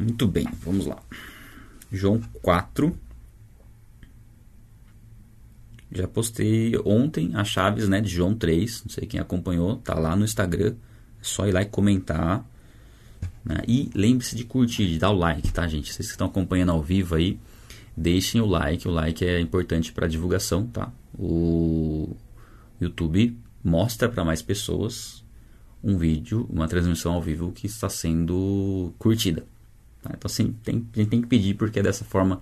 Muito bem, vamos lá. João 4. Já postei ontem as chaves né, de João 3. Não sei quem acompanhou, tá lá no Instagram. É só ir lá e comentar. Né? E lembre-se de curtir, de dar o like, tá, gente? Vocês que estão acompanhando ao vivo aí, deixem o like. O like é importante para divulgação, tá? O YouTube mostra para mais pessoas um vídeo, uma transmissão ao vivo que está sendo curtida. Tá? Então, assim, tem, a gente tem que pedir porque é dessa forma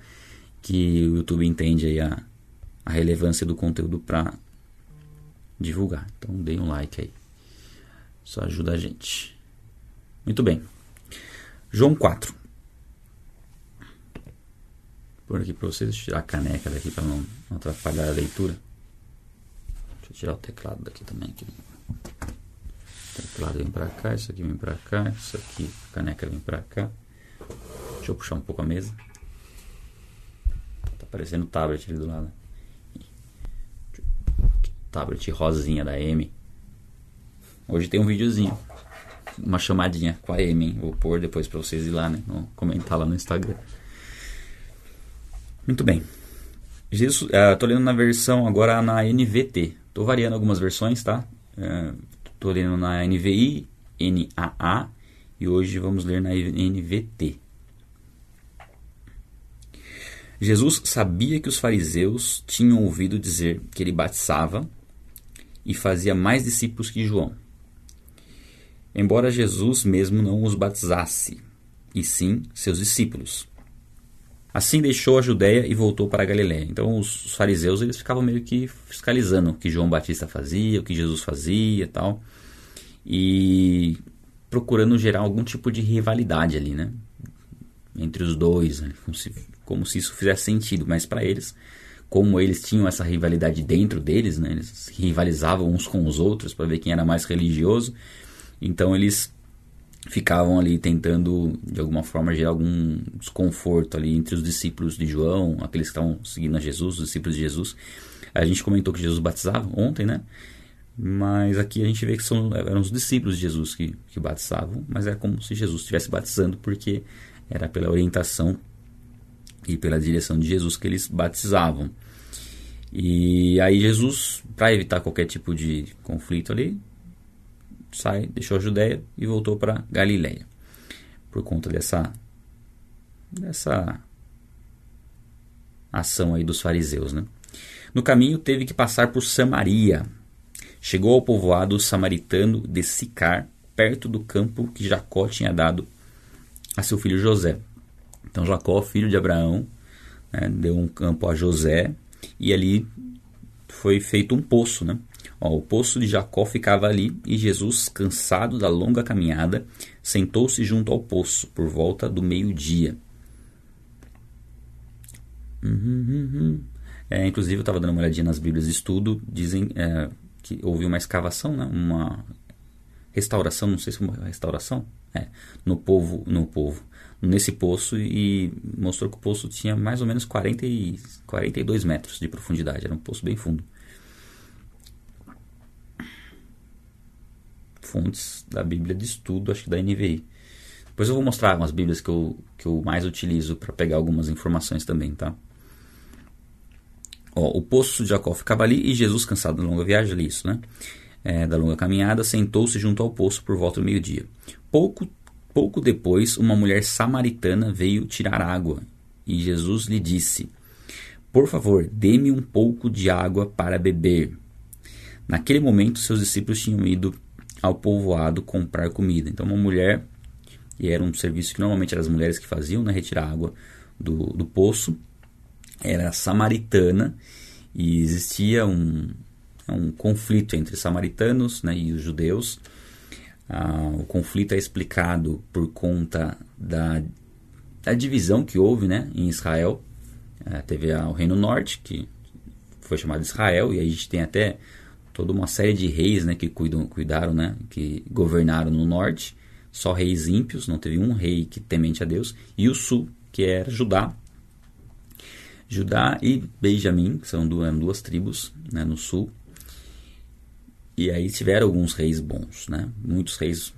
que o YouTube entende a, a relevância do conteúdo para divulgar. Então, deem um like aí. Isso ajuda a gente. Muito bem. João 4. Por aqui para vocês, tirar a caneca daqui para não, não atrapalhar a leitura. Deixa eu tirar o teclado daqui também. Aqui. O teclado vem para cá, isso aqui vem para cá, isso aqui, a caneca vem para cá. Deixa eu puxar um pouco a mesa. Tá parecendo o tablet ali do lado. Tablet rosinha da M. Hoje tem um videozinho. Uma chamadinha com a M? Vou pôr depois pra vocês ir lá, né? Vou comentar lá no Instagram. Muito bem. Jesus, uh, tô lendo na versão agora na NVT. Tô variando algumas versões, tá? Uh, tô lendo na NVI, NAA e hoje vamos ler na NVT. Jesus sabia que os fariseus tinham ouvido dizer que ele batizava e fazia mais discípulos que João. Embora Jesus mesmo não os batizasse, e sim seus discípulos. Assim deixou a Judéia e voltou para a Galiléia. Então os fariseus eles ficavam meio que fiscalizando o que João Batista fazia, o que Jesus fazia, tal, e procurando gerar algum tipo de rivalidade ali, né? Entre os dois, né? como, se, como se isso fizesse sentido. Mas para eles, como eles tinham essa rivalidade dentro deles, né? Eles rivalizavam uns com os outros para ver quem era mais religioso. Então eles ficavam ali tentando de alguma forma gerar algum desconforto ali entre os discípulos de João, aqueles que estavam seguindo a Jesus, os discípulos de Jesus. A gente comentou que Jesus batizava ontem, né? Mas aqui a gente vê que são, eram os discípulos de Jesus que, que batizavam, mas é como se Jesus estivesse batizando, porque era pela orientação e pela direção de Jesus que eles batizavam. E aí Jesus, para evitar qualquer tipo de conflito ali, sai, deixou a Judéia e voltou para Galiléia. Por conta dessa dessa ação aí dos fariseus, né? No caminho teve que passar por Samaria, Chegou ao povoado samaritano de Sicar, perto do campo que Jacó tinha dado a seu filho José. Então Jacó, filho de Abraão, né, deu um campo a José e ali foi feito um poço. Né? Ó, o poço de Jacó ficava ali e Jesus, cansado da longa caminhada, sentou-se junto ao poço por volta do meio-dia. Uhum, uhum. uhum. É, inclusive, eu estava dando uma olhadinha nas Bíblias de estudo, dizem, é, que houve uma escavação, né? uma restauração, não sei se é uma restauração, é, no povo, no povo, nesse poço e mostrou que o poço tinha mais ou menos 40 e, 42 metros de profundidade, era um poço bem fundo. Fontes da Bíblia de Estudo, acho que da NVI. Depois eu vou mostrar umas Bíblias que eu, que eu mais utilizo para pegar algumas informações também, tá? Ó, o poço de Jacó ficava ali e Jesus, cansado da longa viagem, ali isso, né? É, da longa caminhada, sentou-se junto ao poço por volta do meio-dia. Pouco, pouco depois, uma mulher samaritana veio tirar água e Jesus lhe disse: Por favor, dê-me um pouco de água para beber. Naquele momento, seus discípulos tinham ido ao povoado comprar comida. Então, uma mulher, e era um serviço que normalmente eram as mulheres que faziam, né, retirar água do, do poço, era samaritana e existia um, um conflito entre samaritanos né, e os judeus. Ah, o conflito é explicado por conta da, da divisão que houve né, em Israel. Ah, teve o Reino Norte, que foi chamado Israel, e aí a gente tem até toda uma série de reis né, que cuidam, cuidaram, né, que governaram no norte, só reis ímpios, não teve um rei que temente a Deus, e o sul, que era Judá, Judá e Benjamim, que são duas, duas tribos né, no sul. E aí tiveram alguns reis bons, né? Muitos reis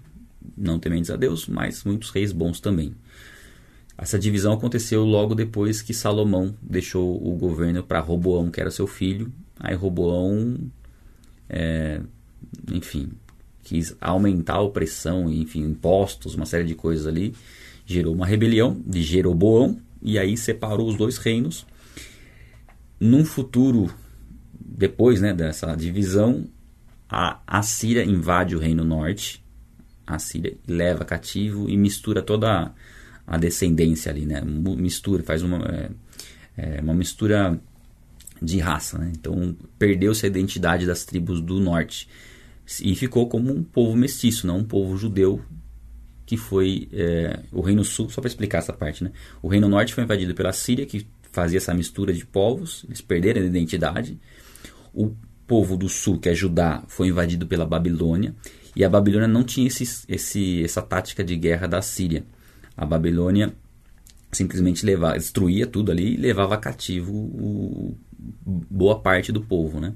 não tementes a Deus, mas muitos reis bons também. Essa divisão aconteceu logo depois que Salomão deixou o governo para Roboão, que era seu filho. Aí Roboão, é, enfim, quis aumentar a opressão, enfim, impostos, uma série de coisas ali. Gerou uma rebelião de Jeroboão e aí separou os dois reinos. Num futuro, depois né, dessa divisão, a Assíria invade o reino norte, a Síria leva cativo e mistura toda a descendência ali, né? Mistura, faz uma, é, é, uma mistura de raça, né? Então perdeu-se a identidade das tribos do norte e ficou como um povo mestiço, não um povo judeu que foi é, o Reino Sul, só para explicar essa parte, né? O Reino Norte foi invadido pela Síria, que fazia essa mistura de povos, eles perderam a identidade. O povo do Sul, que é Judá, foi invadido pela Babilônia, e a Babilônia não tinha esse, esse, essa tática de guerra da Síria. A Babilônia simplesmente levava, destruía tudo ali e levava cativo o, boa parte do povo, né?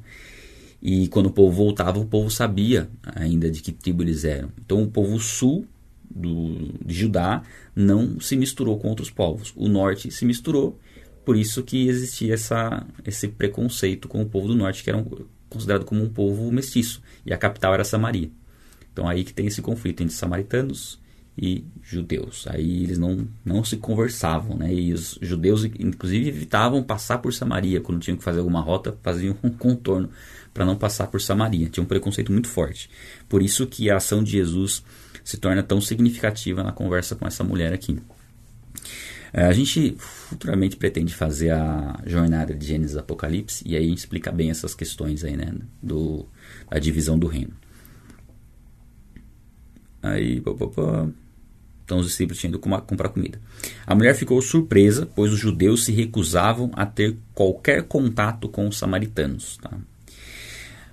E quando o povo voltava, o povo sabia ainda de que tribo eles eram. Então o povo sul do, de Judá não se misturou com outros povos. O norte se misturou, por isso que existia essa, esse preconceito com o povo do norte, que era considerado como um povo mestiço. E a capital era Samaria. Então aí que tem esse conflito entre samaritanos e judeus. Aí eles não, não se conversavam, né? E os judeus, inclusive, evitavam passar por Samaria. Quando tinham que fazer alguma rota, faziam um contorno para não passar por Samaria. Tinha um preconceito muito forte. Por isso que a ação de Jesus se torna tão significativa na conversa com essa mulher aqui. É, a gente futuramente pretende fazer a jornada de Gênesis Apocalipse e aí explica bem essas questões aí, né, do, da divisão do reino. Aí, então os discípulos tinham ido comprar comida. A mulher ficou surpresa, pois os judeus se recusavam a ter qualquer contato com os samaritanos. Tá?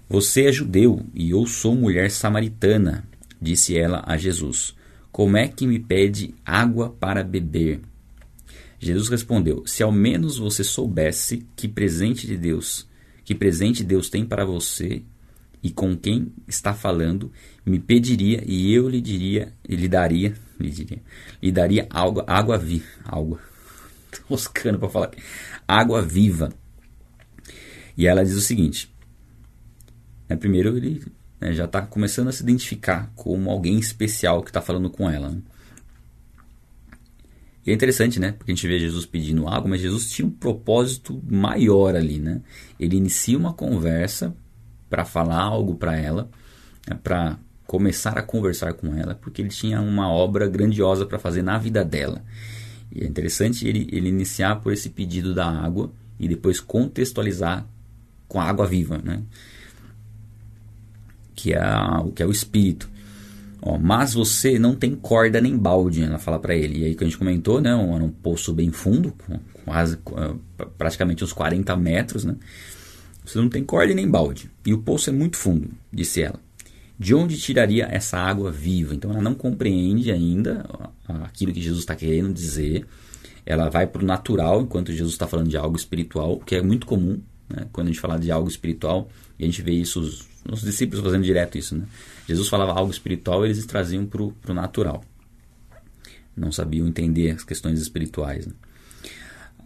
Você é judeu e eu sou mulher samaritana, disse ela a Jesus. Como é que me pede água para beber? Jesus respondeu: Se ao menos você soubesse que presente de Deus, que presente Deus tem para você e com quem está falando, me pediria e eu lhe diria, lhe daria, lhe diria, lhe daria água, água viva, água, roscando para falar, água viva. E ela diz o seguinte: né, primeiro ele né, já está começando a se identificar como alguém especial que está falando com ela. Né? E é interessante, né? Porque a gente vê Jesus pedindo água, mas Jesus tinha um propósito maior ali, né? Ele inicia uma conversa para falar algo para ela, né? para começar a conversar com ela, porque ele tinha uma obra grandiosa para fazer na vida dela. E é interessante ele, ele iniciar por esse pedido da água e depois contextualizar com a água viva, né? Que é, a, que é o espírito. Ó, mas você não tem corda nem balde, ela fala para ele. E aí que a gente comentou, né? Era um poço bem fundo, quase praticamente uns 40 metros, né? Você não tem corda nem balde. E o poço é muito fundo, disse ela. De onde tiraria essa água viva? Então ela não compreende ainda aquilo que Jesus está querendo dizer. Ela vai para o natural, enquanto Jesus está falando de algo espiritual, que é muito comum né? quando a gente fala de algo espiritual. E a gente vê isso, os, os discípulos fazendo direto isso. Né? Jesus falava algo espiritual, eles traziam para o natural. Não sabiam entender as questões espirituais. Né?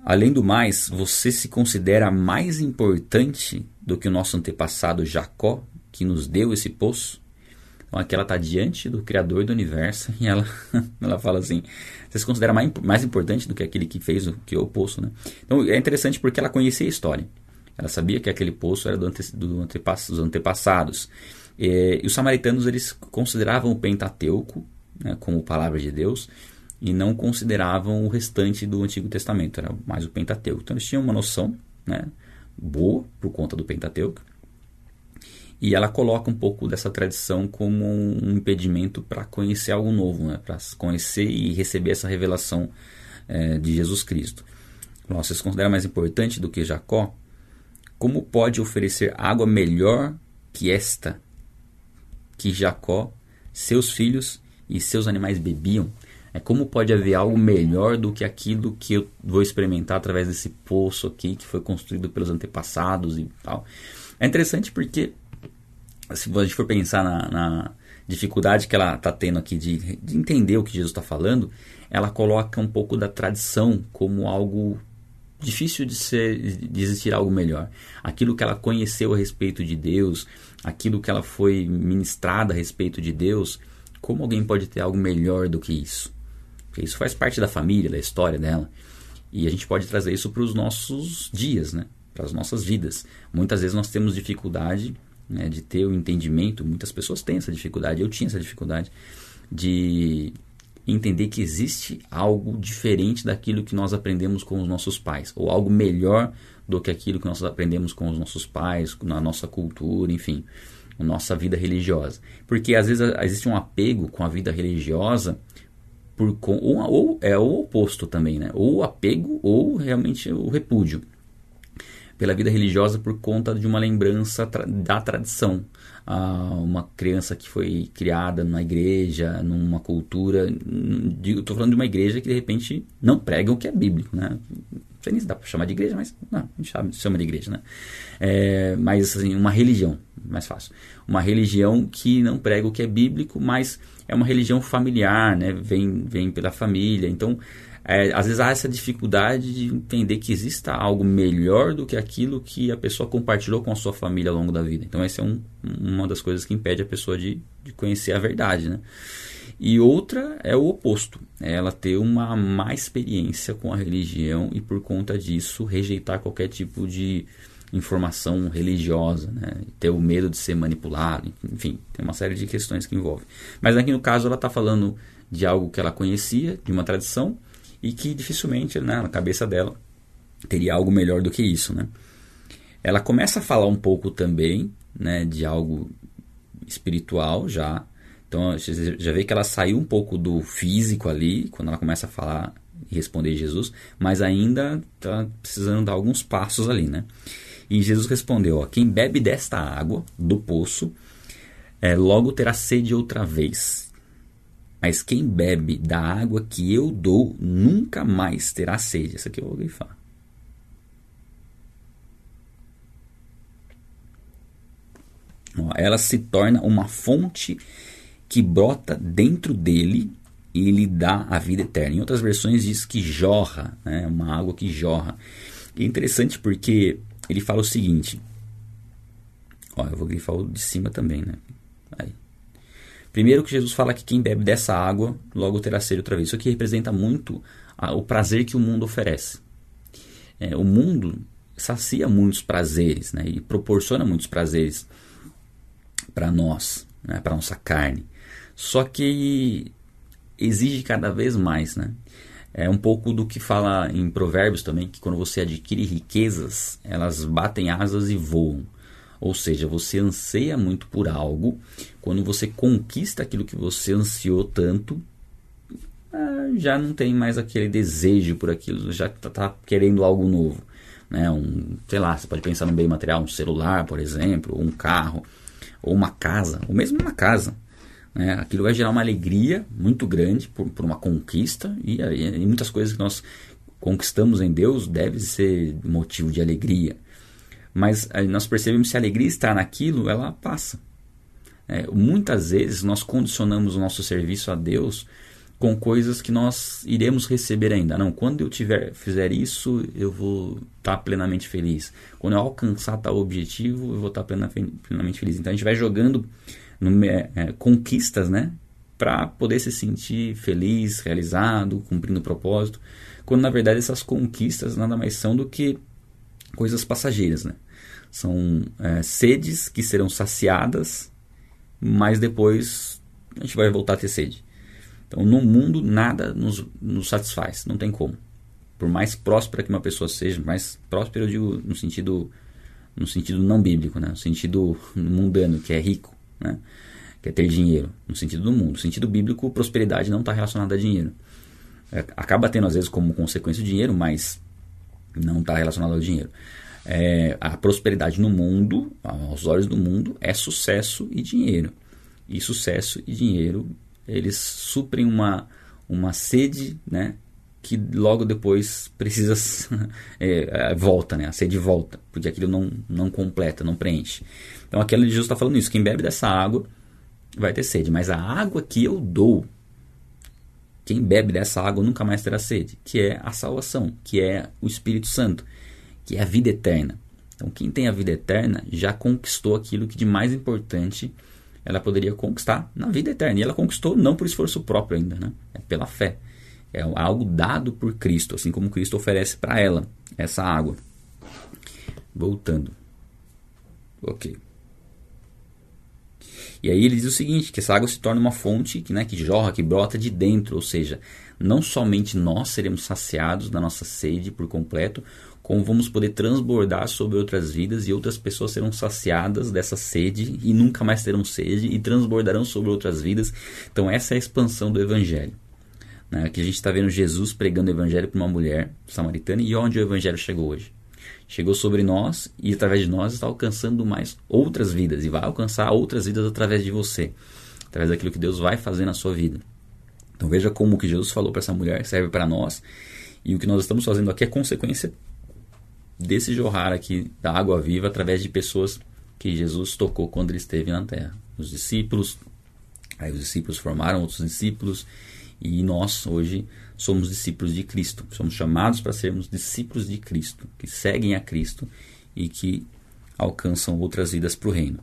Além do mais, você se considera mais importante do que o nosso antepassado Jacó, que nos deu esse poço? Então aqui ela está diante do Criador do Universo e ela, ela fala assim: você se considera mais, mais importante do que aquele que fez o, que o poço? Né? Então é interessante porque ela conhecia a história. Ela sabia que aquele poço era do ante, do antepass, dos antepassados. E, e, os samaritanos eles consideravam o Pentateuco né, como palavra de Deus e não consideravam o restante do Antigo Testamento, era mais o Pentateuco. Então eles tinham uma noção né, boa por conta do Pentateuco. E ela coloca um pouco dessa tradição como um impedimento para conhecer algo novo, né, para conhecer e receber essa revelação é, de Jesus Cristo. Nossa, vocês consideram mais importante do que Jacó? Como pode oferecer água melhor que esta que Jacó, seus filhos e seus animais bebiam? É como pode haver algo melhor do que aquilo que eu vou experimentar através desse poço aqui que foi construído pelos antepassados e tal. É interessante porque se a gente for pensar na, na dificuldade que ela está tendo aqui de, de, entender o que Jesus está falando, ela coloca um pouco da tradição como algo difícil de ser de existir algo melhor. Aquilo que ela conheceu a respeito de Deus, aquilo que ela foi ministrada a respeito de Deus, como alguém pode ter algo melhor do que isso? Porque isso faz parte da família, da história dela. E a gente pode trazer isso para os nossos dias, né? para as nossas vidas. Muitas vezes nós temos dificuldade né, de ter o entendimento, muitas pessoas têm essa dificuldade, eu tinha essa dificuldade de entender que existe algo diferente daquilo que nós aprendemos com os nossos pais, ou algo melhor do que aquilo que nós aprendemos com os nossos pais, na nossa cultura, enfim, a nossa vida religiosa. Porque às vezes existe um apego com a vida religiosa por ou, ou é o oposto também, né? Ou o apego ou realmente o repúdio pela vida religiosa por conta de uma lembrança tra da tradição. Uma criança que foi criada numa igreja, numa cultura. Estou falando de uma igreja que de repente não prega o que é bíblico, né? Não sei nem se dá para chamar de igreja, mas não, a gente chama de igreja, né? É, mas assim, uma religião, mais fácil. Uma religião que não prega o que é bíblico, mas é uma religião familiar, né? Vem, vem pela família. Então, é, às vezes há essa dificuldade de entender que exista algo melhor do que aquilo que a pessoa compartilhou com a sua família ao longo da vida. Então, essa é um, uma das coisas que impede a pessoa de, de conhecer a verdade. Né? E outra é o oposto, é ela ter uma má experiência com a religião e, por conta disso, rejeitar qualquer tipo de informação religiosa, né? ter o medo de ser manipulado, enfim, tem uma série de questões que envolve. Mas aqui no caso ela está falando de algo que ela conhecia, de uma tradição, e que dificilmente né, na cabeça dela teria algo melhor do que isso. Né? Ela começa a falar um pouco também né, de algo espiritual já. Então já vê que ela saiu um pouco do físico ali, quando ela começa a falar e responder Jesus, mas ainda está precisando dar alguns passos ali. Né? E Jesus respondeu: ó, Quem bebe desta água do poço, é, logo terá sede outra vez. Mas quem bebe da água que eu dou nunca mais terá sede. Essa aqui eu vou grifar. ela se torna uma fonte que brota dentro dele e lhe dá a vida eterna. Em outras versões diz que jorra, né? uma água que jorra. E é interessante porque ele fala o seguinte. Ó, eu vou grifar o de cima também, né? Primeiro que Jesus fala que quem bebe dessa água logo terá sede outra vez. Isso aqui representa muito a, o prazer que o mundo oferece. É, o mundo sacia muitos prazeres né, e proporciona muitos prazeres para nós, né, para nossa carne. Só que exige cada vez mais, né? É um pouco do que fala em Provérbios também, que quando você adquire riquezas, elas batem asas e voam. Ou seja, você anseia muito por algo, quando você conquista aquilo que você ansiou tanto, ah, já não tem mais aquele desejo por aquilo, já está tá querendo algo novo. Né? Um, sei lá, você pode pensar no bem material, um celular, por exemplo, ou um carro, ou uma casa, ou mesmo uma casa. Né? Aquilo vai gerar uma alegria muito grande por, por uma conquista e, e muitas coisas que nós conquistamos em Deus devem ser motivo de alegria mas nós percebemos que se a alegria está naquilo, ela passa. É, muitas vezes nós condicionamos o nosso serviço a Deus com coisas que nós iremos receber ainda. Não, quando eu tiver fizer isso, eu vou estar plenamente feliz. Quando eu alcançar tal objetivo, eu vou estar plenamente feliz. Então a gente vai jogando no, é, é, conquistas, né, para poder se sentir feliz, realizado, cumprindo o propósito. Quando na verdade essas conquistas nada mais são do que coisas passageiras, né? São é, sedes que serão saciadas, mas depois a gente vai voltar a ter sede. Então, no mundo, nada nos, nos satisfaz, não tem como. Por mais próspera que uma pessoa seja, mais próspera eu digo no sentido, no sentido não bíblico, né? no sentido mundano, que é rico, né? que é ter dinheiro, no sentido do mundo. No sentido bíblico, prosperidade não está relacionada a dinheiro. É, acaba tendo, às vezes, como consequência o dinheiro, mas não está relacionado ao dinheiro. É, a prosperidade no mundo, aos olhos do mundo, é sucesso e dinheiro. E sucesso e dinheiro, eles suprem uma, uma sede, né? Que logo depois precisa é, é, volta, né? A sede volta, porque aquilo não, não completa, não preenche. Então aquele Jesus está falando isso. Quem bebe dessa água vai ter sede, mas a água que eu dou quem bebe dessa água nunca mais terá sede, que é a salvação, que é o Espírito Santo, que é a vida eterna. Então, quem tem a vida eterna já conquistou aquilo que de mais importante ela poderia conquistar na vida eterna. E ela conquistou não por esforço próprio ainda, né? é pela fé. É algo dado por Cristo, assim como Cristo oferece para ela essa água. Voltando. Ok. E aí ele diz o seguinte, que essa água se torna uma fonte que, né, que jorra, que brota de dentro, ou seja, não somente nós seremos saciados da nossa sede por completo, como vamos poder transbordar sobre outras vidas e outras pessoas serão saciadas dessa sede e nunca mais terão sede e transbordarão sobre outras vidas. Então essa é a expansão do evangelho. Né? Que a gente está vendo Jesus pregando o evangelho para uma mulher samaritana e onde o evangelho chegou hoje? Chegou sobre nós e através de nós está alcançando mais outras vidas e vai alcançar outras vidas através de você, através daquilo que Deus vai fazer na sua vida. Então veja como o que Jesus falou para essa mulher serve para nós e o que nós estamos fazendo aqui é consequência desse jorrar aqui da água viva através de pessoas que Jesus tocou quando ele esteve na terra. Os discípulos, aí os discípulos formaram outros discípulos e nós hoje somos discípulos de Cristo. Somos chamados para sermos discípulos de Cristo, que seguem a Cristo e que alcançam outras vidas para o reino.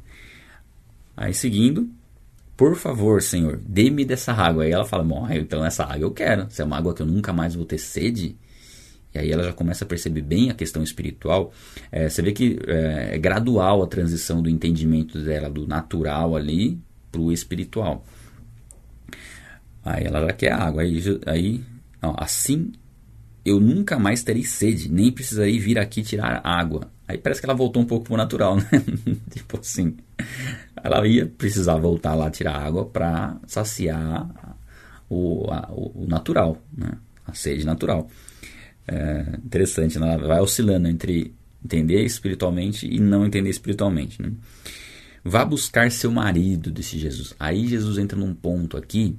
Aí seguindo, por favor, Senhor, dê-me dessa água. Aí ela fala, bom, então essa água eu quero. Se é uma água que eu nunca mais vou ter sede, e aí ela já começa a perceber bem a questão espiritual. É, você vê que é, é gradual a transição do entendimento dela, do natural ali, para o espiritual. Aí ela já quer água. Aí, aí ó, assim eu nunca mais terei sede, nem precisarei vir aqui tirar água. Aí parece que ela voltou um pouco pro natural, né? tipo assim, ela ia precisar voltar lá tirar água para saciar o, a, o, natural, né? A sede natural. É interessante, né? ela vai oscilando entre entender espiritualmente e não entender espiritualmente. Né? Vá buscar seu marido, disse Jesus. Aí Jesus entra num ponto aqui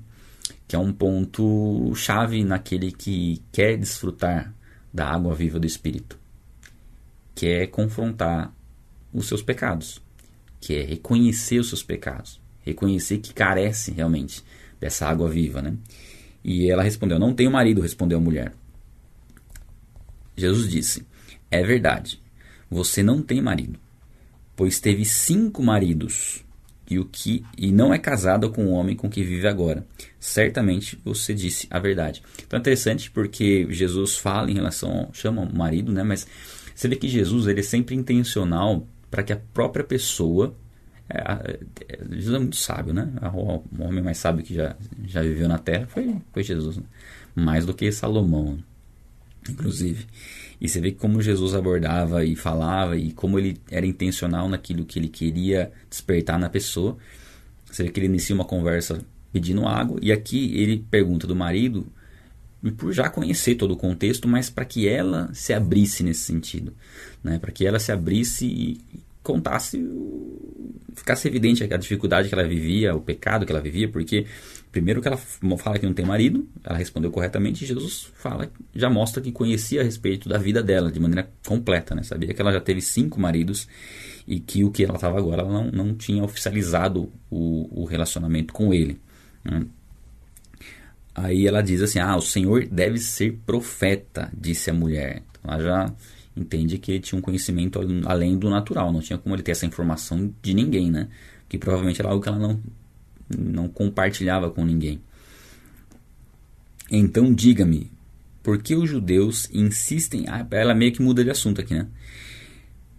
que é um ponto chave naquele que quer desfrutar da água viva do Espírito, que é confrontar os seus pecados, que é reconhecer os seus pecados, reconhecer que carece realmente dessa água viva, né? E ela respondeu: Não tenho marido, respondeu a mulher. Jesus disse: É verdade, você não tem marido, pois teve cinco maridos e o que e não é casada com o homem com que vive agora. Certamente você disse a verdade. Então é interessante porque Jesus fala em relação chama o marido, né? Mas você vê que Jesus ele é sempre intencional para que a própria pessoa é, é, Jesus é muito sábio, né? O homem mais sábio que já, já viveu na Terra foi, foi Jesus, né? mais do que Salomão, inclusive. E você vê como Jesus abordava e falava e como ele era intencional naquilo que ele queria despertar na pessoa. Você vê que ele inicia uma conversa pedindo água e aqui ele pergunta do marido por já conhecer todo o contexto, mas para que ela se abrisse nesse sentido, né? Para que ela se abrisse e contasse, ficasse evidente a dificuldade que ela vivia, o pecado que ela vivia, porque Primeiro que ela fala que não tem marido, ela respondeu corretamente, e Jesus fala, já mostra que conhecia a respeito da vida dela de maneira completa, né? Sabia que ela já teve cinco maridos e que o que ela estava agora, ela não, não tinha oficializado o, o relacionamento com ele. Né? Aí ela diz assim, ah, o Senhor deve ser profeta, disse a mulher. Então ela já entende que ele tinha um conhecimento além do natural, não tinha como ele ter essa informação de ninguém, né? Que provavelmente era algo que ela não não compartilhava com ninguém. Então diga-me, por que os judeus insistem. Ah, ela meio que muda de assunto aqui, né?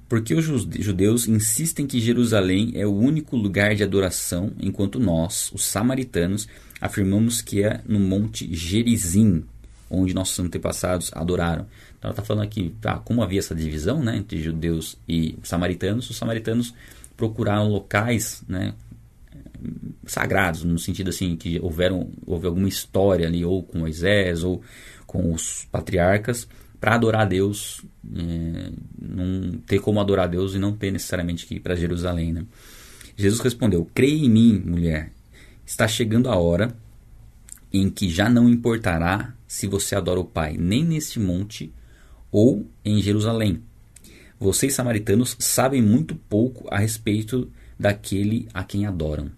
Por que os judeus insistem que Jerusalém é o único lugar de adoração, enquanto nós, os samaritanos, afirmamos que é no Monte Gerizim, onde nossos antepassados adoraram? Então ela está falando aqui, tá, como havia essa divisão né, entre judeus e samaritanos, os samaritanos procuraram locais né, sagrados, no sentido assim que houveram, houve alguma história ali, ou com Moisés, ou com os patriarcas, para adorar Deus, é, não ter como adorar Deus e não ter necessariamente que ir para Jerusalém. Né? Jesus respondeu: Creia em mim, mulher, está chegando a hora em que já não importará se você adora o Pai, nem neste monte ou em Jerusalém. Vocês, samaritanos, sabem muito pouco a respeito daquele a quem adoram.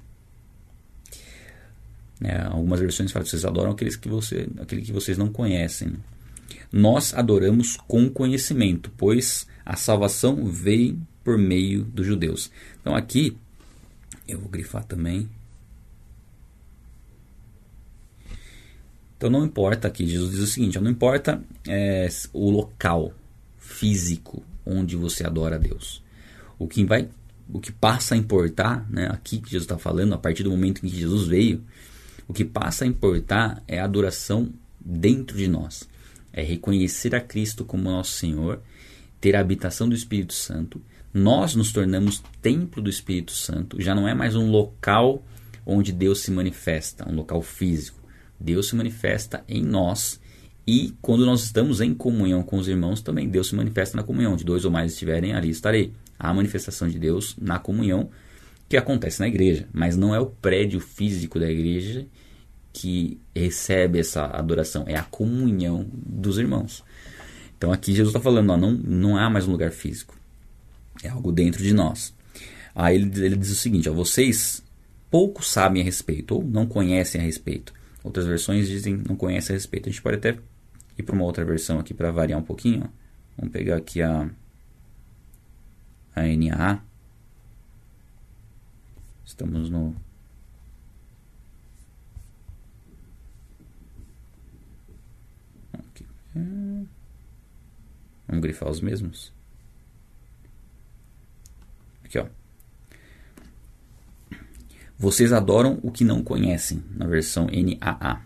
Né? Algumas versões falam que vocês adoram aqueles que, você, aquele que vocês não conhecem. Nós adoramos com conhecimento, pois a salvação veio por meio dos judeus. Então aqui, eu vou grifar também. Então não importa aqui, Jesus diz o seguinte: não importa é, o local físico onde você adora a Deus. O que vai, o que passa a importar, né, aqui que Jesus está falando, a partir do momento em que Jesus veio, o que passa a importar é a adoração dentro de nós. É reconhecer a Cristo como nosso Senhor, ter a habitação do Espírito Santo. Nós nos tornamos templo do Espírito Santo, já não é mais um local onde Deus se manifesta, um local físico. Deus se manifesta em nós e quando nós estamos em comunhão com os irmãos, também Deus se manifesta na comunhão. De dois ou mais estiverem, ali estarei. Há a manifestação de Deus na comunhão que acontece na igreja, mas não é o prédio físico da igreja que recebe essa adoração, é a comunhão dos irmãos. Então aqui Jesus está falando, ó, não, não há mais um lugar físico, é algo dentro de nós. Aí ele, ele diz o seguinte: ó, vocês pouco sabem a respeito, ou não conhecem a respeito. Outras versões dizem não conhecem a respeito. A gente pode até ir para uma outra versão aqui para variar um pouquinho. Ó. Vamos pegar aqui a, a NAA. Estamos no. Vamos grifar os mesmos. Aqui, ó. Vocês adoram o que não conhecem, na versão NAA.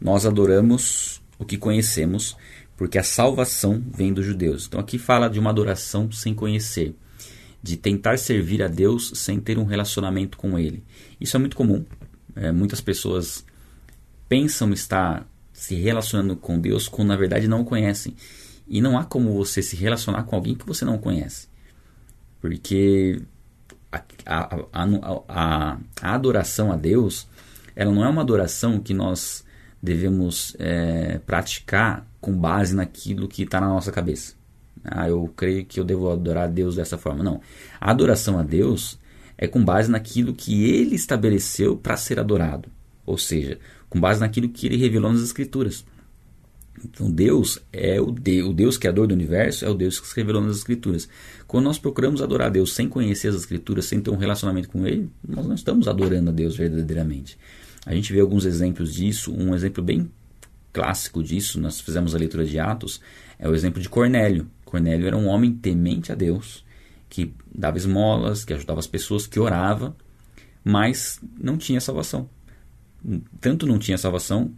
Nós adoramos o que conhecemos, porque a salvação vem dos judeus. Então aqui fala de uma adoração sem conhecer de tentar servir a Deus sem ter um relacionamento com Ele. Isso é muito comum. É, muitas pessoas pensam estar se relacionando com Deus quando na verdade não o conhecem. E não há como você se relacionar com alguém que você não conhece. Porque a, a, a, a adoração a Deus, ela não é uma adoração que nós devemos é, praticar com base naquilo que está na nossa cabeça. Ah, eu creio que eu devo adorar a Deus dessa forma. Não. A adoração a Deus é com base naquilo que ele estabeleceu para ser adorado. Ou seja, com base naquilo que ele revelou nas Escrituras. Então Deus é o Deus, o Deus criador do universo, é o Deus que se revelou nas Escrituras. Quando nós procuramos adorar a Deus sem conhecer as Escrituras, sem ter um relacionamento com Ele, nós não estamos adorando a Deus verdadeiramente. A gente vê alguns exemplos disso, um exemplo bem clássico disso, nós fizemos a leitura de Atos, é o exemplo de Cornélio. Cornélio era um homem temente a Deus, que dava esmolas, que ajudava as pessoas, que orava, mas não tinha salvação. Tanto não tinha salvação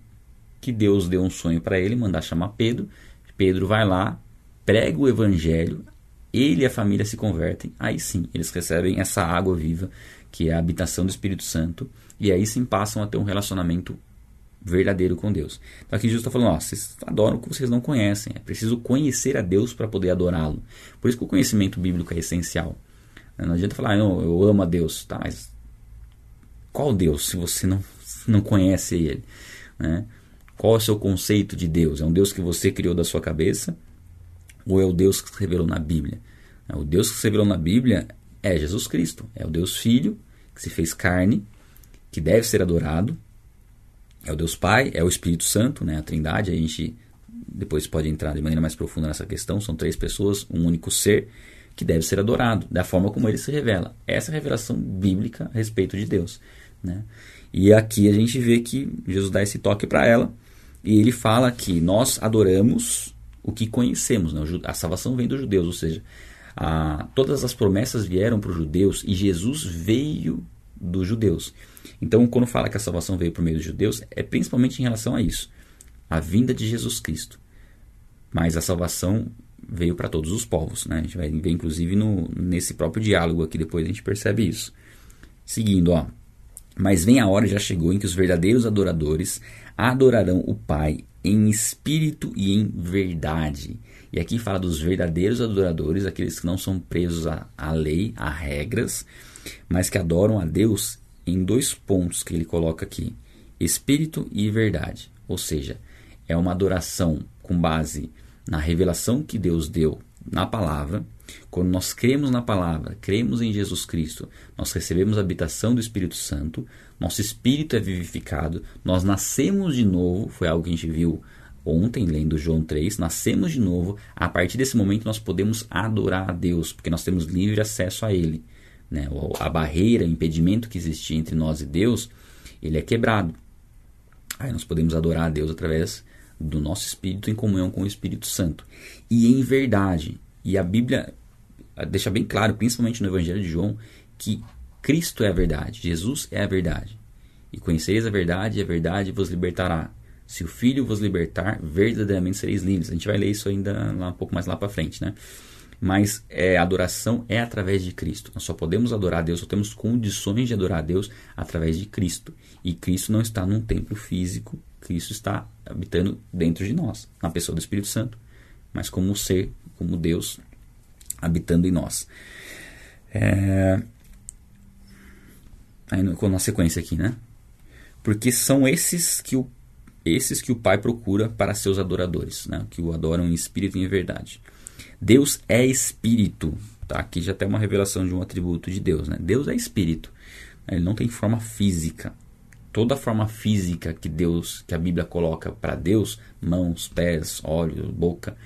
que Deus deu um sonho para ele, mandar chamar Pedro. Pedro vai lá, prega o evangelho, ele e a família se convertem. Aí sim, eles recebem essa água viva, que é a habitação do Espírito Santo, e aí sim passam a ter um relacionamento verdadeiro com Deus. Então aqui Jesus está falando, ó, vocês adoram o que vocês não conhecem. É preciso conhecer a Deus para poder adorá-lo. Por isso que o conhecimento bíblico é essencial. Não adianta falar, eu, eu amo a Deus, tá? Mas qual Deus se você não, não conhece Ele? Né? Qual é o seu conceito de Deus? É um Deus que você criou da sua cabeça? Ou é o Deus que se revelou na Bíblia? O Deus que se revelou na Bíblia é Jesus Cristo. É o Deus Filho que se fez carne, que deve ser adorado, é o Deus Pai, é o Espírito Santo, né, a Trindade. A gente depois pode entrar de maneira mais profunda nessa questão. São três pessoas, um único ser que deve ser adorado da forma como ele se revela. Essa é a revelação bíblica a respeito de Deus. Né? E aqui a gente vê que Jesus dá esse toque para ela e ele fala que nós adoramos o que conhecemos. Né? A salvação vem dos judeus, ou seja, a, todas as promessas vieram para os judeus e Jesus veio dos judeus. Então, quando fala que a salvação veio por meio dos judeus, é principalmente em relação a isso, a vinda de Jesus Cristo. Mas a salvação veio para todos os povos, né? A gente vai ver inclusive no, nesse próprio diálogo aqui depois a gente percebe isso. Seguindo, ó. Mas vem a hora, já chegou, em que os verdadeiros adoradores adorarão o Pai em espírito e em verdade. E aqui fala dos verdadeiros adoradores, aqueles que não são presos à, à lei, a regras, mas que adoram a Deus em dois pontos que ele coloca aqui: espírito e verdade. Ou seja, é uma adoração com base na revelação que Deus deu na palavra Quando nós cremos na palavra, cremos em Jesus Cristo, nós recebemos a habitação do Espírito Santo, nosso espírito é vivificado, nós nascemos de novo, foi algo que a gente viu ontem, lendo João 3, nascemos de novo. A partir desse momento nós podemos adorar a Deus, porque nós temos livre acesso a Ele. Né? A barreira, o impedimento que existia entre nós e Deus, ele é quebrado. Aí nós podemos adorar a Deus através do nosso espírito em comunhão com o Espírito Santo. E em verdade, e a Bíblia deixa bem claro, principalmente no Evangelho de João, que Cristo é a verdade, Jesus é a verdade. E conhecereis a verdade, e a verdade vos libertará. Se o Filho vos libertar, verdadeiramente sereis livres. A gente vai ler isso ainda lá, um pouco mais lá para frente, né? Mas é, a adoração é através de Cristo. Nós só podemos adorar a Deus, só temos condições de adorar a Deus através de Cristo. E Cristo não está num templo físico, Cristo está habitando dentro de nós, na pessoa do Espírito Santo, mas como ser, como Deus habitando em nós. É... Aí, com a sequência aqui, né? Porque são esses que o esses que o Pai procura para seus adoradores, né? que o adoram em espírito e em verdade. Deus é espírito. Tá? Aqui já tem uma revelação de um atributo de Deus. Né? Deus é espírito. Ele não tem forma física. Toda forma física que Deus, que a Bíblia coloca para Deus, mãos, pés, olhos, boca,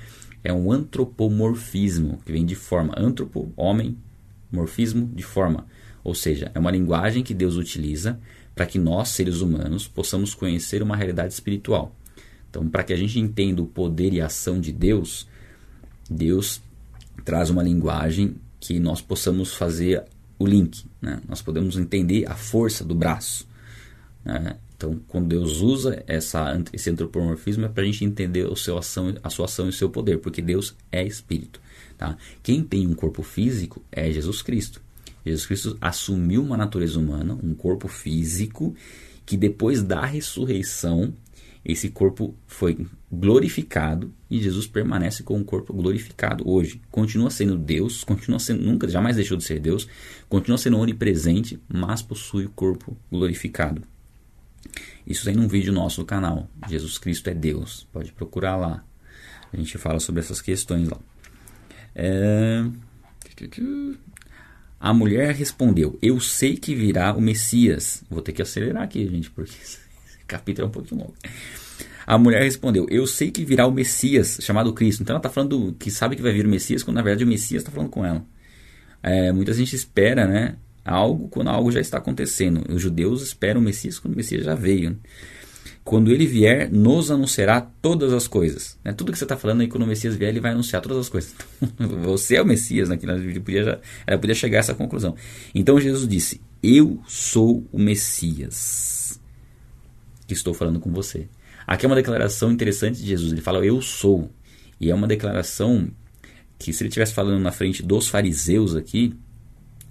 é um antropomorfismo, que vem de forma. Antropo, homem, morfismo, de forma. Ou seja, é uma linguagem que Deus utiliza para que nós, seres humanos, possamos conhecer uma realidade espiritual. Então, para que a gente entenda o poder e a ação de Deus, Deus traz uma linguagem que nós possamos fazer o link. Né? Nós podemos entender a força do braço. Né? Então, quando Deus usa essa, esse antropomorfismo, é para a gente entender o seu ação, a sua ação e o seu poder, porque Deus é espírito. Tá? Quem tem um corpo físico é Jesus Cristo. Jesus Cristo assumiu uma natureza humana, um corpo físico, que depois da ressurreição, esse corpo foi glorificado e Jesus permanece com o corpo glorificado hoje. Continua sendo Deus, continua sendo, nunca, jamais deixou de ser Deus, continua sendo onipresente, mas possui o corpo glorificado. Isso tem num vídeo nosso no canal. Jesus Cristo é Deus. Pode procurar lá. A gente fala sobre essas questões lá. É... A mulher respondeu: Eu sei que virá o Messias. Vou ter que acelerar aqui, gente, porque capítulo é um pouquinho longo. A mulher respondeu: Eu sei que virá o Messias, chamado Cristo. Então ela está falando que sabe que vai vir o Messias, quando na verdade o Messias está falando com ela. É, muita gente espera, né? Algo quando algo já está acontecendo. Os judeus esperam o Messias quando o Messias já veio. Quando ele vier, nos anunciará todas as coisas. Né? Tudo que você está falando aí, quando o Messias vier, ele vai anunciar todas as coisas. você é o Messias, né? podia já, ela podia chegar a essa conclusão. Então Jesus disse: Eu sou o Messias que estou falando com você. Aqui é uma declaração interessante de Jesus. Ele fala: Eu sou. E é uma declaração que, se ele estivesse falando na frente dos fariseus aqui,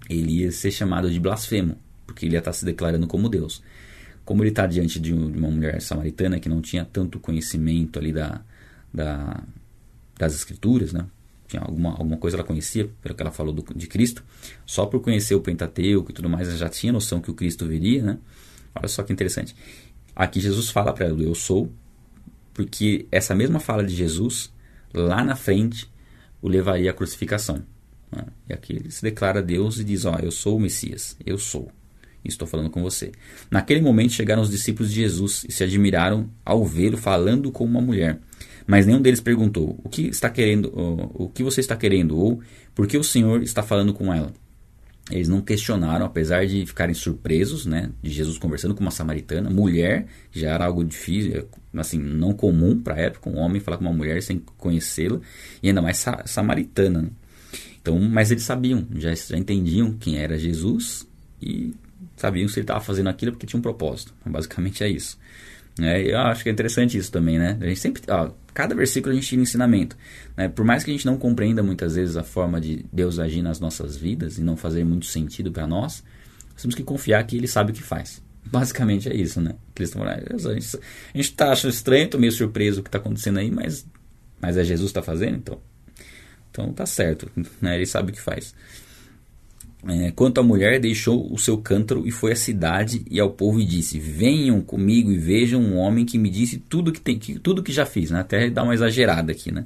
ele ia ser chamado de blasfemo, porque ele ia estar se declarando como Deus como ele está diante de, uma mulher samaritana que não tinha tanto conhecimento ali da, da das escrituras, né? Tinha alguma, alguma coisa ela conhecia, pelo que ela falou do, de Cristo, só por conhecer o Pentateuco e tudo mais, ela já tinha noção que o Cristo viria, né? Olha só que interessante. Aqui Jesus fala para ela, eu sou, porque essa mesma fala de Jesus, lá na frente, o levaria à crucificação. Né? E aqui ele se declara Deus e diz, ó, eu sou o Messias, eu sou. Estou falando com você. Naquele momento chegaram os discípulos de Jesus e se admiraram ao vê-lo falando com uma mulher. Mas nenhum deles perguntou: "O que está querendo? O que você está querendo?" ou "Por que o Senhor está falando com ela?" Eles não questionaram, apesar de ficarem surpresos, né, de Jesus conversando com uma samaritana, mulher, já era algo difícil, assim, não comum para a época, um homem falar com uma mulher sem conhecê-la, e ainda mais sa samaritana. Né? Então, mas eles sabiam, já, já entendiam quem era Jesus e sabiam se ele estava fazendo aquilo porque tinha um propósito. Basicamente é isso. É, eu acho que é interessante isso também, né? A gente sempre, ó, cada versículo a gente tira um ensinamento. Né? Por mais que a gente não compreenda muitas vezes a forma de Deus agir nas nossas vidas e não fazer muito sentido para nós, nós temos que confiar que Ele sabe o que faz. Basicamente é isso, né? A gente está achando estranho, estou meio surpreso o que está acontecendo aí, mas, mas é Jesus que está fazendo, então, então tá certo, né? Ele sabe o que faz. É, quanto à mulher, deixou o seu cântaro e foi à cidade e ao povo e disse: Venham comigo e vejam um homem que me disse tudo que tem, que, tudo que já fiz, né? Até dar uma exagerada aqui, né?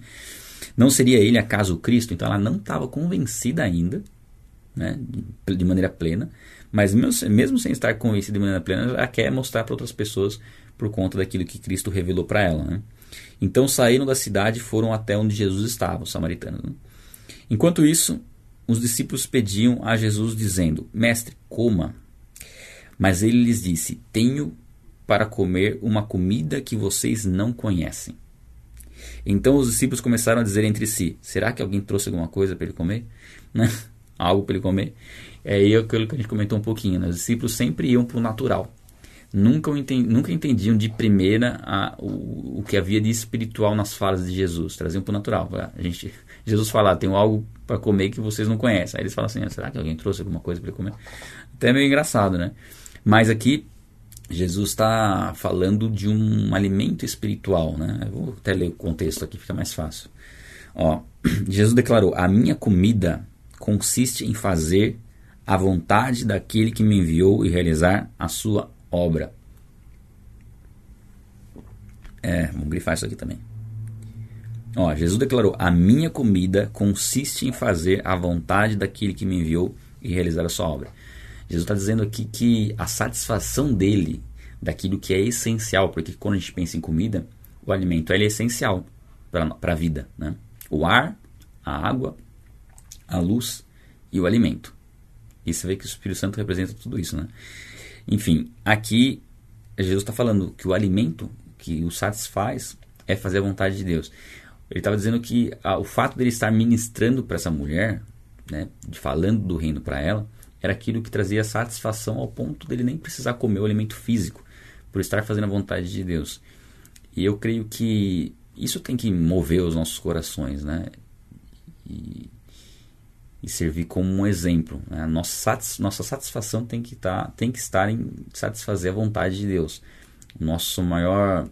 Não seria ele acaso o Cristo? Então ela não estava convencida ainda, né, de maneira plena, mas mesmo, mesmo sem estar convencida de maneira plena, ela quer mostrar para outras pessoas por conta daquilo que Cristo revelou para ela. Né? Então saíram da cidade e foram até onde Jesus estava, os samaritanos. Né? Enquanto isso, os discípulos pediam a Jesus, dizendo: Mestre, coma. Mas ele lhes disse: Tenho para comer uma comida que vocês não conhecem. Então os discípulos começaram a dizer entre si: Será que alguém trouxe alguma coisa para ele comer? Né? Algo para ele comer? É aí aquilo que a gente comentou um pouquinho. Né? Os discípulos sempre iam para o natural. Nunca, entendi, nunca entendiam de primeira a, o, o que havia de espiritual nas falas de Jesus. Traziam para o natural. A gente, Jesus fala, ah, tem algo para comer que vocês não conhecem. Aí eles falam assim, ah, será que alguém trouxe alguma coisa para comer? Até meio engraçado, né? Mas aqui, Jesus está falando de um alimento espiritual, né? Eu vou até ler o contexto aqui, fica mais fácil. Ó, Jesus declarou, a minha comida consiste em fazer a vontade daquele que me enviou e realizar a sua obra. É, vamos grifar isso aqui também. Ó, Jesus declarou: A minha comida consiste em fazer a vontade daquele que me enviou e realizar a sua obra. Jesus está dizendo aqui que a satisfação dele daquilo que é essencial, porque quando a gente pensa em comida, o alimento é essencial para a vida. Né? O ar, a água, a luz e o alimento. E você vê que o Espírito Santo representa tudo isso, né? Enfim, aqui Jesus está falando que o alimento que o satisfaz é fazer a vontade de Deus. Ele estava dizendo que o fato dele estar ministrando para essa mulher, né, falando do reino para ela, era aquilo que trazia satisfação ao ponto dele nem precisar comer o alimento físico, por estar fazendo a vontade de Deus. E eu creio que isso tem que mover os nossos corações, né? E e servir como um exemplo. Né? Nossa, satis, nossa satisfação tem que, tá, tem que estar em satisfazer a vontade de Deus. Nossa maior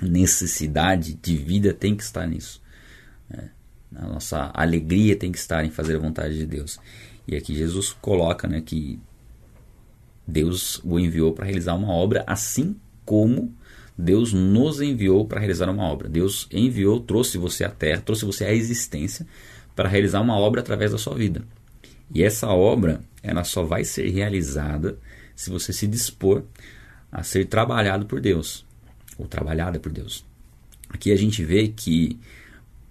necessidade de vida tem que estar nisso. Né? A nossa alegria tem que estar em fazer a vontade de Deus. E aqui Jesus coloca né, que Deus o enviou para realizar uma obra, assim como Deus nos enviou para realizar uma obra. Deus enviou, trouxe você à terra, trouxe você à existência para realizar uma obra através da sua vida. E essa obra, ela só vai ser realizada se você se dispor a ser trabalhado por Deus, ou trabalhada por Deus. Aqui a gente vê que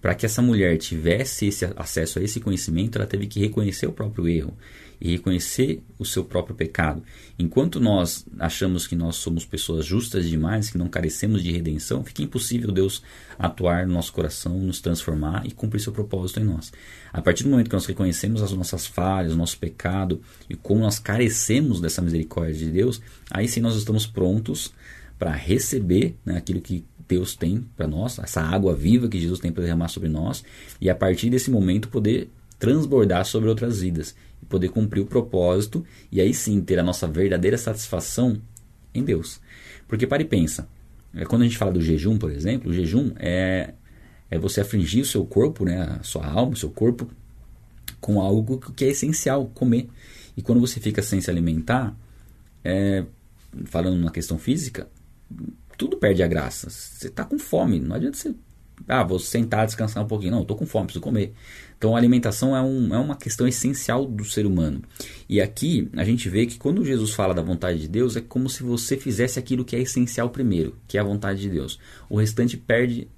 para que essa mulher tivesse esse acesso a esse conhecimento, ela teve que reconhecer o próprio erro e reconhecer o seu próprio pecado. Enquanto nós achamos que nós somos pessoas justas demais, que não carecemos de redenção, fica impossível Deus atuar no nosso coração, nos transformar e cumprir seu propósito em nós. A partir do momento que nós reconhecemos as nossas falhas, o nosso pecado e como nós carecemos dessa misericórdia de Deus, aí sim nós estamos prontos para receber né, aquilo que Deus tem para nós, essa água viva que Jesus tem para derramar sobre nós, e a partir desse momento poder transbordar sobre outras vidas e poder cumprir o propósito e aí sim ter a nossa verdadeira satisfação em Deus. Porque para e pensa, é, quando a gente fala do jejum, por exemplo, o jejum é, é você afligir o seu corpo, né, a sua alma, o seu corpo, com algo que é essencial, comer. E quando você fica sem se alimentar, é, falando na questão física, tudo perde a graça. Você está com fome, não adianta você. Ah, vou sentar, descansar um pouquinho. Não, estou com fome, preciso comer. Então a alimentação é, um, é uma questão essencial do ser humano. E aqui a gente vê que quando Jesus fala da vontade de Deus, é como se você fizesse aquilo que é essencial primeiro, que é a vontade de Deus. O restante perde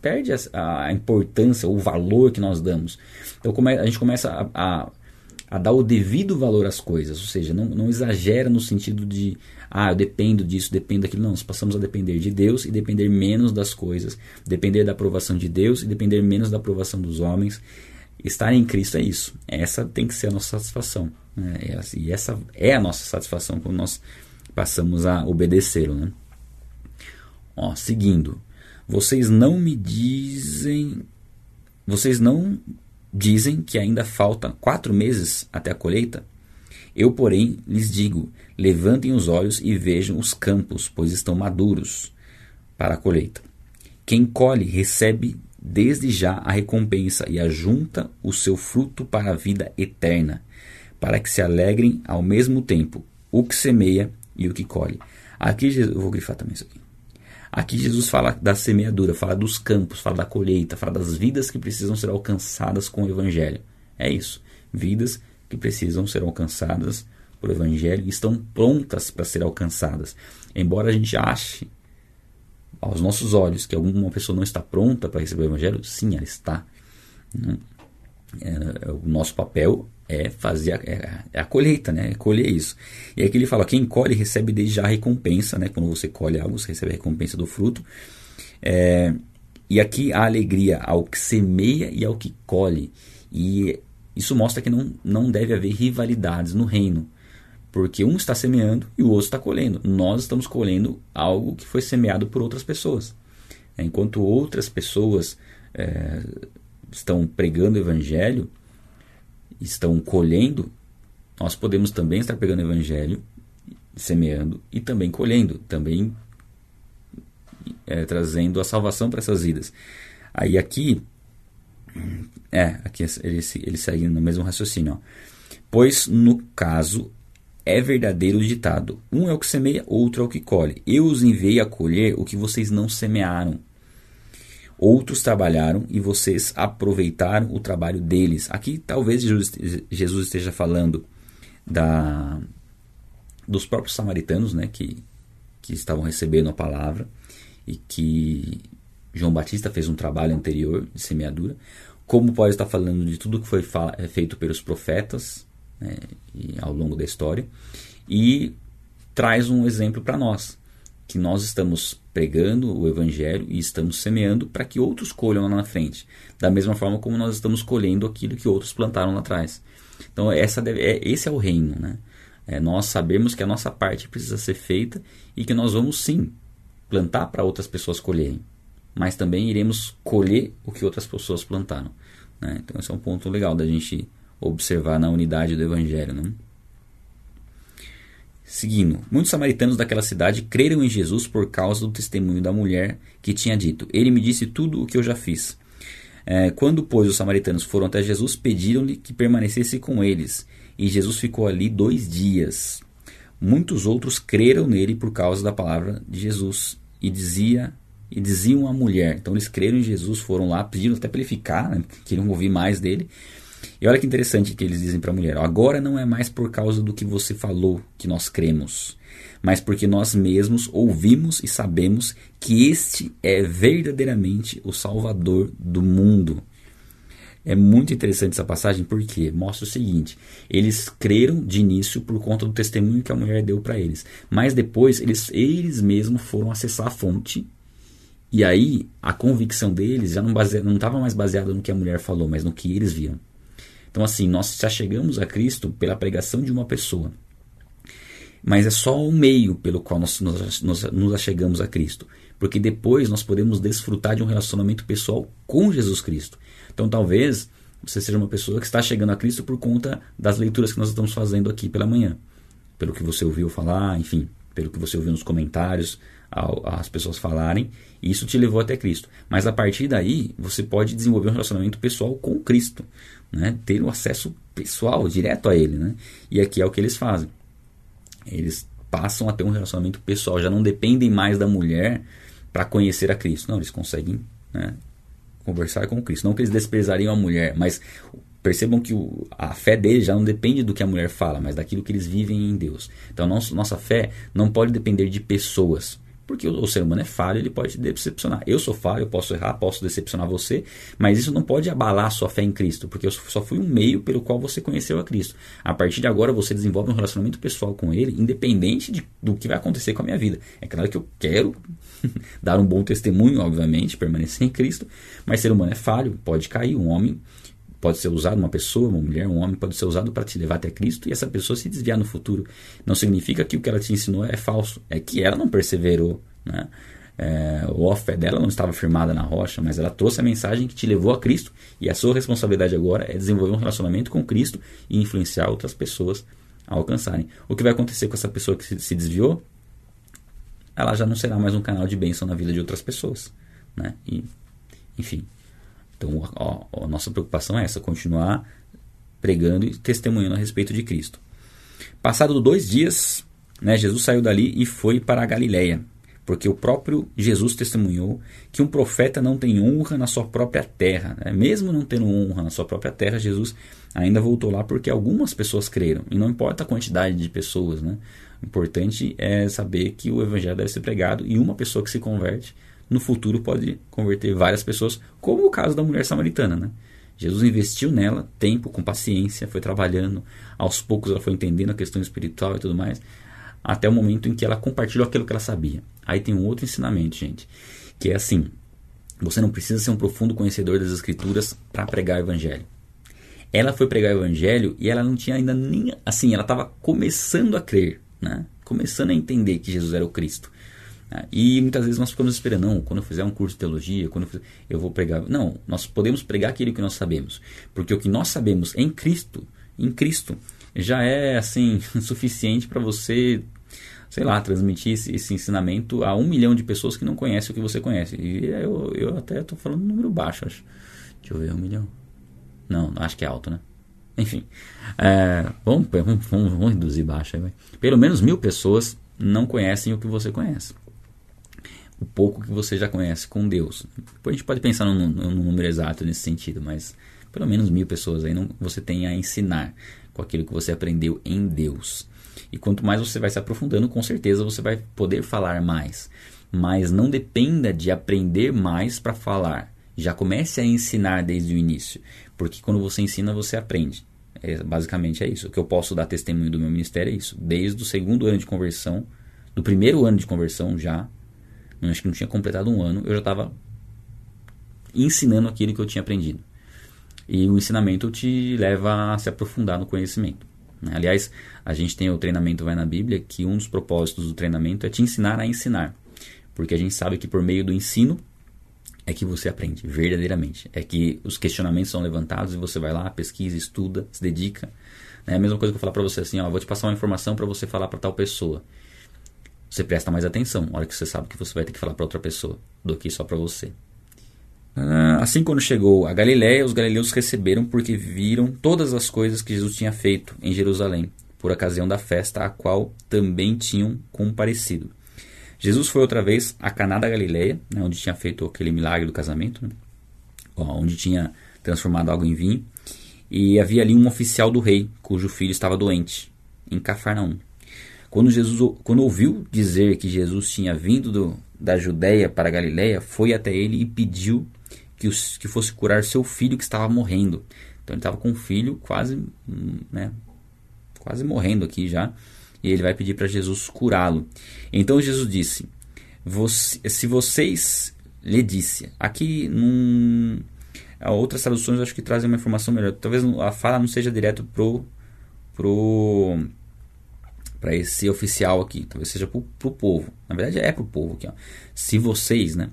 perde a, a importância, o valor que nós damos. Então come, a gente começa a, a a dar o devido valor às coisas, ou seja, não, não exagera no sentido de, ah, eu dependo disso, dependo daquilo. Não, nós passamos a depender de Deus e depender menos das coisas, depender da aprovação de Deus e depender menos da aprovação dos homens. Estar em Cristo é isso. Essa tem que ser a nossa satisfação. Né? E essa é a nossa satisfação quando nós passamos a obedecê-lo. Né? Ó, seguindo. Vocês não me dizem. Vocês não Dizem que ainda falta quatro meses até a colheita. Eu, porém, lhes digo: levantem os olhos e vejam os campos, pois estão maduros para a colheita. Quem colhe recebe desde já a recompensa e ajunta o seu fruto para a vida eterna, para que se alegrem ao mesmo tempo o que semeia e o que colhe. Aqui, eu vou grifar também isso aqui. Aqui Jesus fala da semeadura, fala dos campos, fala da colheita, fala das vidas que precisam ser alcançadas com o Evangelho. É isso. Vidas que precisam ser alcançadas pelo Evangelho e estão prontas para ser alcançadas. Embora a gente ache aos nossos olhos que alguma pessoa não está pronta para receber o Evangelho, sim, ela está. Né? É, o nosso papel é fazer a, é, é a colheita, né? É colher isso. E aqui ele fala: quem colhe recebe desde já a recompensa, né? Quando você colhe algo, você recebe a recompensa do fruto. É, e aqui a alegria ao que semeia e ao que colhe. E isso mostra que não, não deve haver rivalidades no reino. Porque um está semeando e o outro está colhendo. Nós estamos colhendo algo que foi semeado por outras pessoas. Enquanto outras pessoas é, estão pregando o evangelho, estão colhendo, nós podemos também estar pegando o evangelho, semeando e também colhendo, também é, trazendo a salvação para essas vidas. Aí aqui, é, aqui ele, ele segue no mesmo raciocínio. Ó. Pois no caso é verdadeiro o ditado: um é o que semeia, outro é o que colhe. Eu os enviei a colher o que vocês não semearam. Outros trabalharam e vocês aproveitaram o trabalho deles. Aqui talvez Jesus esteja falando da, dos próprios samaritanos né, que, que estavam recebendo a palavra e que João Batista fez um trabalho anterior de semeadura. Como pode estar falando de tudo que foi feito pelos profetas né, ao longo da história. E traz um exemplo para nós que nós estamos pregando o evangelho e estamos semeando para que outros colham lá na frente, da mesma forma como nós estamos colhendo aquilo que outros plantaram lá atrás. Então essa deve, é, esse é o reino, né? É nós sabemos que a nossa parte precisa ser feita e que nós vamos sim plantar para outras pessoas colherem, mas também iremos colher o que outras pessoas plantaram. Né? Então esse é um ponto legal da gente observar na unidade do evangelho, né? Seguindo, muitos samaritanos daquela cidade creram em Jesus por causa do testemunho da mulher que tinha dito: Ele me disse tudo o que eu já fiz. É, quando, pois, os samaritanos foram até Jesus, pediram-lhe que permanecesse com eles. E Jesus ficou ali dois dias. Muitos outros creram nele por causa da palavra de Jesus. E dizia e diziam à mulher. Então eles creram em Jesus, foram lá, pediram até para ele ficar, né, queriam ouvir mais dele. E olha que interessante que eles dizem para a mulher: agora não é mais por causa do que você falou que nós cremos, mas porque nós mesmos ouvimos e sabemos que este é verdadeiramente o Salvador do mundo. É muito interessante essa passagem porque mostra o seguinte: eles creram de início por conta do testemunho que a mulher deu para eles, mas depois eles, eles mesmos foram acessar a fonte e aí a convicção deles já não estava mais baseada no que a mulher falou, mas no que eles viram. Então, assim, nós se achegamos a Cristo pela pregação de uma pessoa. Mas é só um meio pelo qual nós nos, nos, nos achegamos a Cristo. Porque depois nós podemos desfrutar de um relacionamento pessoal com Jesus Cristo. Então, talvez você seja uma pessoa que está chegando a Cristo por conta das leituras que nós estamos fazendo aqui pela manhã. Pelo que você ouviu falar, enfim, pelo que você ouviu nos comentários, as pessoas falarem, e isso te levou até Cristo. Mas a partir daí, você pode desenvolver um relacionamento pessoal com Cristo né, ter o um acesso pessoal direto a ele. Né? E aqui é o que eles fazem. Eles passam a ter um relacionamento pessoal, já não dependem mais da mulher para conhecer a Cristo. Não, eles conseguem né, conversar com Cristo. Não que eles desprezariam a mulher, mas percebam que o, a fé deles já não depende do que a mulher fala, mas daquilo que eles vivem em Deus. Então, nosso, nossa fé não pode depender de pessoas. Porque o, ser humano é falho, ele pode decepcionar. Eu sou falho, eu posso errar, posso decepcionar você, mas isso não pode abalar a sua fé em Cristo, porque eu só fui um meio pelo qual você conheceu a Cristo. A partir de agora você desenvolve um relacionamento pessoal com Ele, independente de, do que vai acontecer com a minha vida. É claro que eu quero dar um bom testemunho, obviamente, permanecer em Cristo, mas ser humano é falho, pode cair, um homem pode ser usado, uma pessoa, uma mulher, um homem pode ser usado para te levar até Cristo e essa pessoa se desviar no futuro. Não significa que o que ela te ensinou é falso, é que ela não perseverou, né? É, a fé dela não estava firmada na rocha, mas ela trouxe a mensagem que te levou a Cristo e a sua responsabilidade agora é desenvolver um relacionamento com Cristo e influenciar outras pessoas a alcançarem. O que vai acontecer com essa pessoa que se desviou? Ela já não será mais um canal de bênção na vida de outras pessoas, né? E, enfim, então, ó, a nossa preocupação é essa: continuar pregando e testemunhando a respeito de Cristo. Passado dois dias, né, Jesus saiu dali e foi para a Galiléia, porque o próprio Jesus testemunhou que um profeta não tem honra na sua própria terra. Né? Mesmo não tendo honra na sua própria terra, Jesus ainda voltou lá porque algumas pessoas creram. E não importa a quantidade de pessoas. Né? O importante é saber que o evangelho deve ser pregado e uma pessoa que se converte, no futuro pode converter várias pessoas, como o caso da mulher samaritana. Né? Jesus investiu nela tempo, com paciência, foi trabalhando. Aos poucos ela foi entendendo a questão espiritual e tudo mais até o momento em que ela compartilhou aquilo que ela sabia. Aí tem um outro ensinamento, gente, que é assim: você não precisa ser um profundo conhecedor das Escrituras para pregar o Evangelho. Ela foi pregar o Evangelho e ela não tinha ainda nem. Assim, ela estava começando a crer, né? começando a entender que Jesus era o Cristo. Né? E muitas vezes nós ficamos esperando, não, quando eu fizer um curso de teologia, quando eu, fizer, eu vou pregar. Não, nós podemos pregar aquilo que nós sabemos. Porque o que nós sabemos em Cristo, em Cristo, já é assim suficiente para você sei lá, transmitir esse, esse, ensinamento a um milhão de pessoas que não conhecem o que você conhece. E eu, eu até estou falando um número baixo, acho. Deixa eu ver, um milhão. Não, acho que é alto, né? Enfim. É, vamos, vamos, vamos, reduzir baixo aí. Pelo menos mil pessoas não conhecem o que você conhece. O pouco que você já conhece com Deus. Depois a gente pode pensar num, num número exato nesse sentido, mas pelo menos mil pessoas aí não, você tem a ensinar com aquilo que você aprendeu em Deus. E quanto mais você vai se aprofundando, com certeza você vai poder falar mais. Mas não dependa de aprender mais para falar. Já comece a ensinar desde o início. Porque quando você ensina, você aprende. É, basicamente é isso. O que eu posso dar testemunho do meu ministério é isso. Desde o segundo ano de conversão, do primeiro ano de conversão já, não acho que não tinha completado um ano, eu já estava ensinando aquilo que eu tinha aprendido. E o ensinamento te leva a se aprofundar no conhecimento. Né? Aliás, a gente tem o treinamento Vai na Bíblia, que um dos propósitos do treinamento é te ensinar a ensinar. Porque a gente sabe que por meio do ensino é que você aprende verdadeiramente. É que os questionamentos são levantados e você vai lá, pesquisa, estuda, se dedica. É a mesma coisa que eu falar para você assim, ó, vou te passar uma informação para você falar para tal pessoa. Você presta mais atenção, na hora que você sabe que você vai ter que falar para outra pessoa, do que só para você. Ah, assim, quando chegou a Galiléia, os galileus receberam porque viram todas as coisas que Jesus tinha feito em Jerusalém, por ocasião da festa a qual também tinham comparecido. Jesus foi outra vez a Caná da Galiléia, né, onde tinha feito aquele milagre do casamento, né, onde tinha transformado água em vinho, e havia ali um oficial do rei, cujo filho estava doente, em Cafarnaum. Quando Jesus quando ouviu dizer que Jesus tinha vindo do, da Judéia para a Galiléia, foi até ele e pediu que, os, que fosse curar seu filho que estava morrendo. Então ele estava com um filho quase, né, quase morrendo aqui já. E ele vai pedir para Jesus curá-lo. Então Jesus disse: Se vocês lhe disse, aqui num, outras traduções acho que trazem uma informação melhor. Talvez a fala não seja direto pro pro para esse oficial aqui, talvez seja para o povo. Na verdade é para o povo aqui. Ó. Se vocês, né?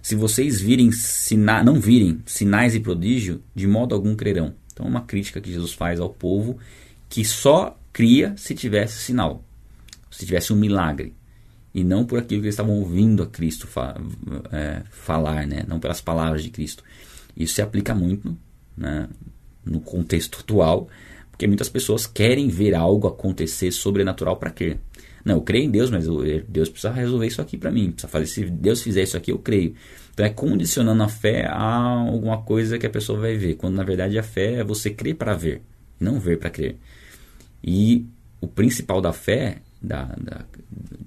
Se vocês virem sina não virem sinais e prodígio, de modo algum crerão. Então, é uma crítica que Jesus faz ao povo que só cria se tivesse sinal, se tivesse um milagre, e não por aquilo que eles estavam ouvindo a Cristo fa é, falar, né? não pelas palavras de Cristo. Isso se aplica muito né? no contexto atual, porque muitas pessoas querem ver algo acontecer sobrenatural para crer. Não, eu creio em Deus, mas eu, Deus precisa resolver isso aqui para mim. Precisa fazer, se Deus fizer isso aqui, eu creio. Então é condicionando a fé a alguma coisa que a pessoa vai ver. Quando na verdade a fé é você crer para ver, não ver para crer. E o principal da fé, da, da,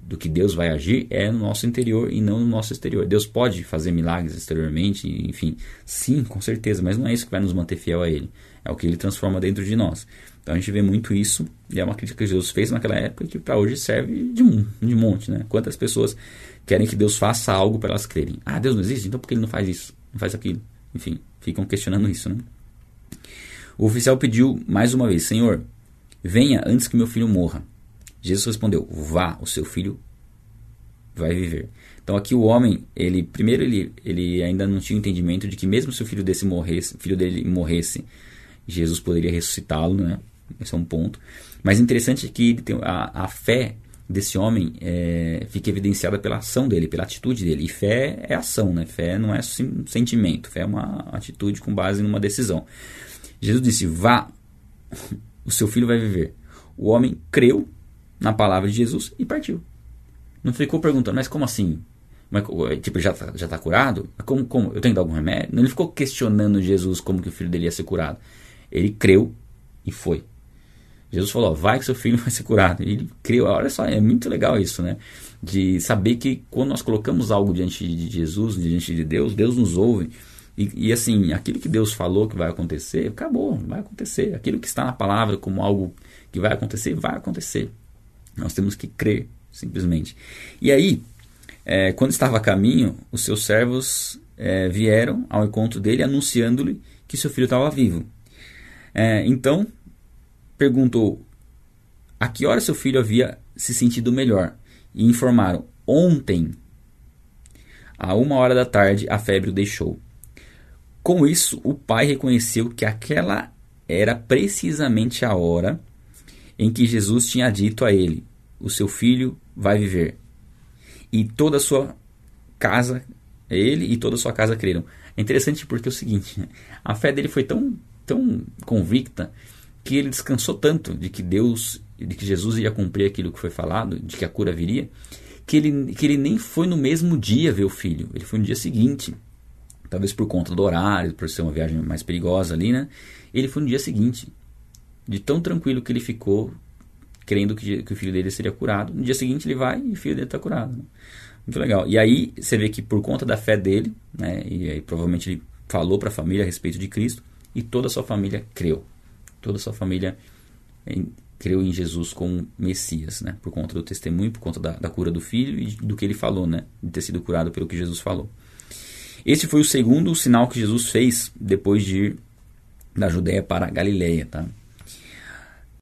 do que Deus vai agir, é no nosso interior e não no nosso exterior. Deus pode fazer milagres exteriormente, enfim, sim, com certeza, mas não é isso que vai nos manter fiel a Ele. É o que Ele transforma dentro de nós. Então a gente vê muito isso, e é uma crítica que Jesus fez naquela época que para hoje serve de, um, de monte, né? Quantas pessoas querem que Deus faça algo para elas crerem? Ah, Deus não existe? Então por que ele não faz isso? Não faz aquilo? Enfim, ficam questionando isso, né? O oficial pediu mais uma vez: Senhor, venha antes que meu filho morra. Jesus respondeu: Vá, o seu filho vai viver. Então aqui o homem, ele primeiro ele, ele ainda não tinha entendimento de que mesmo se o filho desse morresse, filho dele morresse, Jesus poderia ressuscitá-lo, né? Esse é um ponto. Mas interessante é que a, a fé desse homem é, fica evidenciada pela ação dele, pela atitude dele. E fé é ação, né? Fé não é sentimento, fé é uma atitude com base numa decisão. Jesus disse: Vá, o seu filho vai viver. O homem creu na palavra de Jesus e partiu. Não ficou perguntando, mas como assim? Mas, tipo, já tá, já tá curado? Como, como? Eu tenho que dar algum remédio? Ele ficou questionando Jesus como que o filho dele ia ser curado. Ele creu e foi. Jesus falou, vai que seu filho vai ser curado. E ele creu. Olha só, é muito legal isso, né? De saber que quando nós colocamos algo diante de Jesus, diante de Deus, Deus nos ouve. E, e, assim, aquilo que Deus falou que vai acontecer, acabou, vai acontecer. Aquilo que está na palavra como algo que vai acontecer, vai acontecer. Nós temos que crer, simplesmente. E aí, é, quando estava a caminho, os seus servos é, vieram ao encontro dele, anunciando-lhe que seu filho estava vivo. É, então, perguntou a que hora seu filho havia se sentido melhor. E informaram: ontem, a uma hora da tarde, a febre o deixou. Com isso, o pai reconheceu que aquela era precisamente a hora em que Jesus tinha dito a ele: O seu filho vai viver. E toda a sua casa, ele e toda a sua casa creram. É interessante porque é o seguinte: a fé dele foi tão, tão convicta que ele descansou tanto de que Deus, de que Jesus ia cumprir aquilo que foi falado, de que a cura viria, que ele, que ele nem foi no mesmo dia ver o filho, ele foi no dia seguinte. Talvez por conta do horário, por ser uma viagem mais perigosa ali, né? Ele foi no dia seguinte. De tão tranquilo que ele ficou, crendo que, que o filho dele seria curado. No dia seguinte ele vai e o filho dele está curado. Né? Muito legal. E aí você vê que por conta da fé dele, né? E aí provavelmente ele falou para a família a respeito de Cristo e toda a sua família creu toda a sua família em, creu em Jesus como Messias, né? Por conta do testemunho, por conta da, da, cura do filho e do que ele falou, né? De ter sido curado pelo que Jesus falou. Esse foi o segundo sinal que Jesus fez depois de ir da Judéia para a Galileia, tá?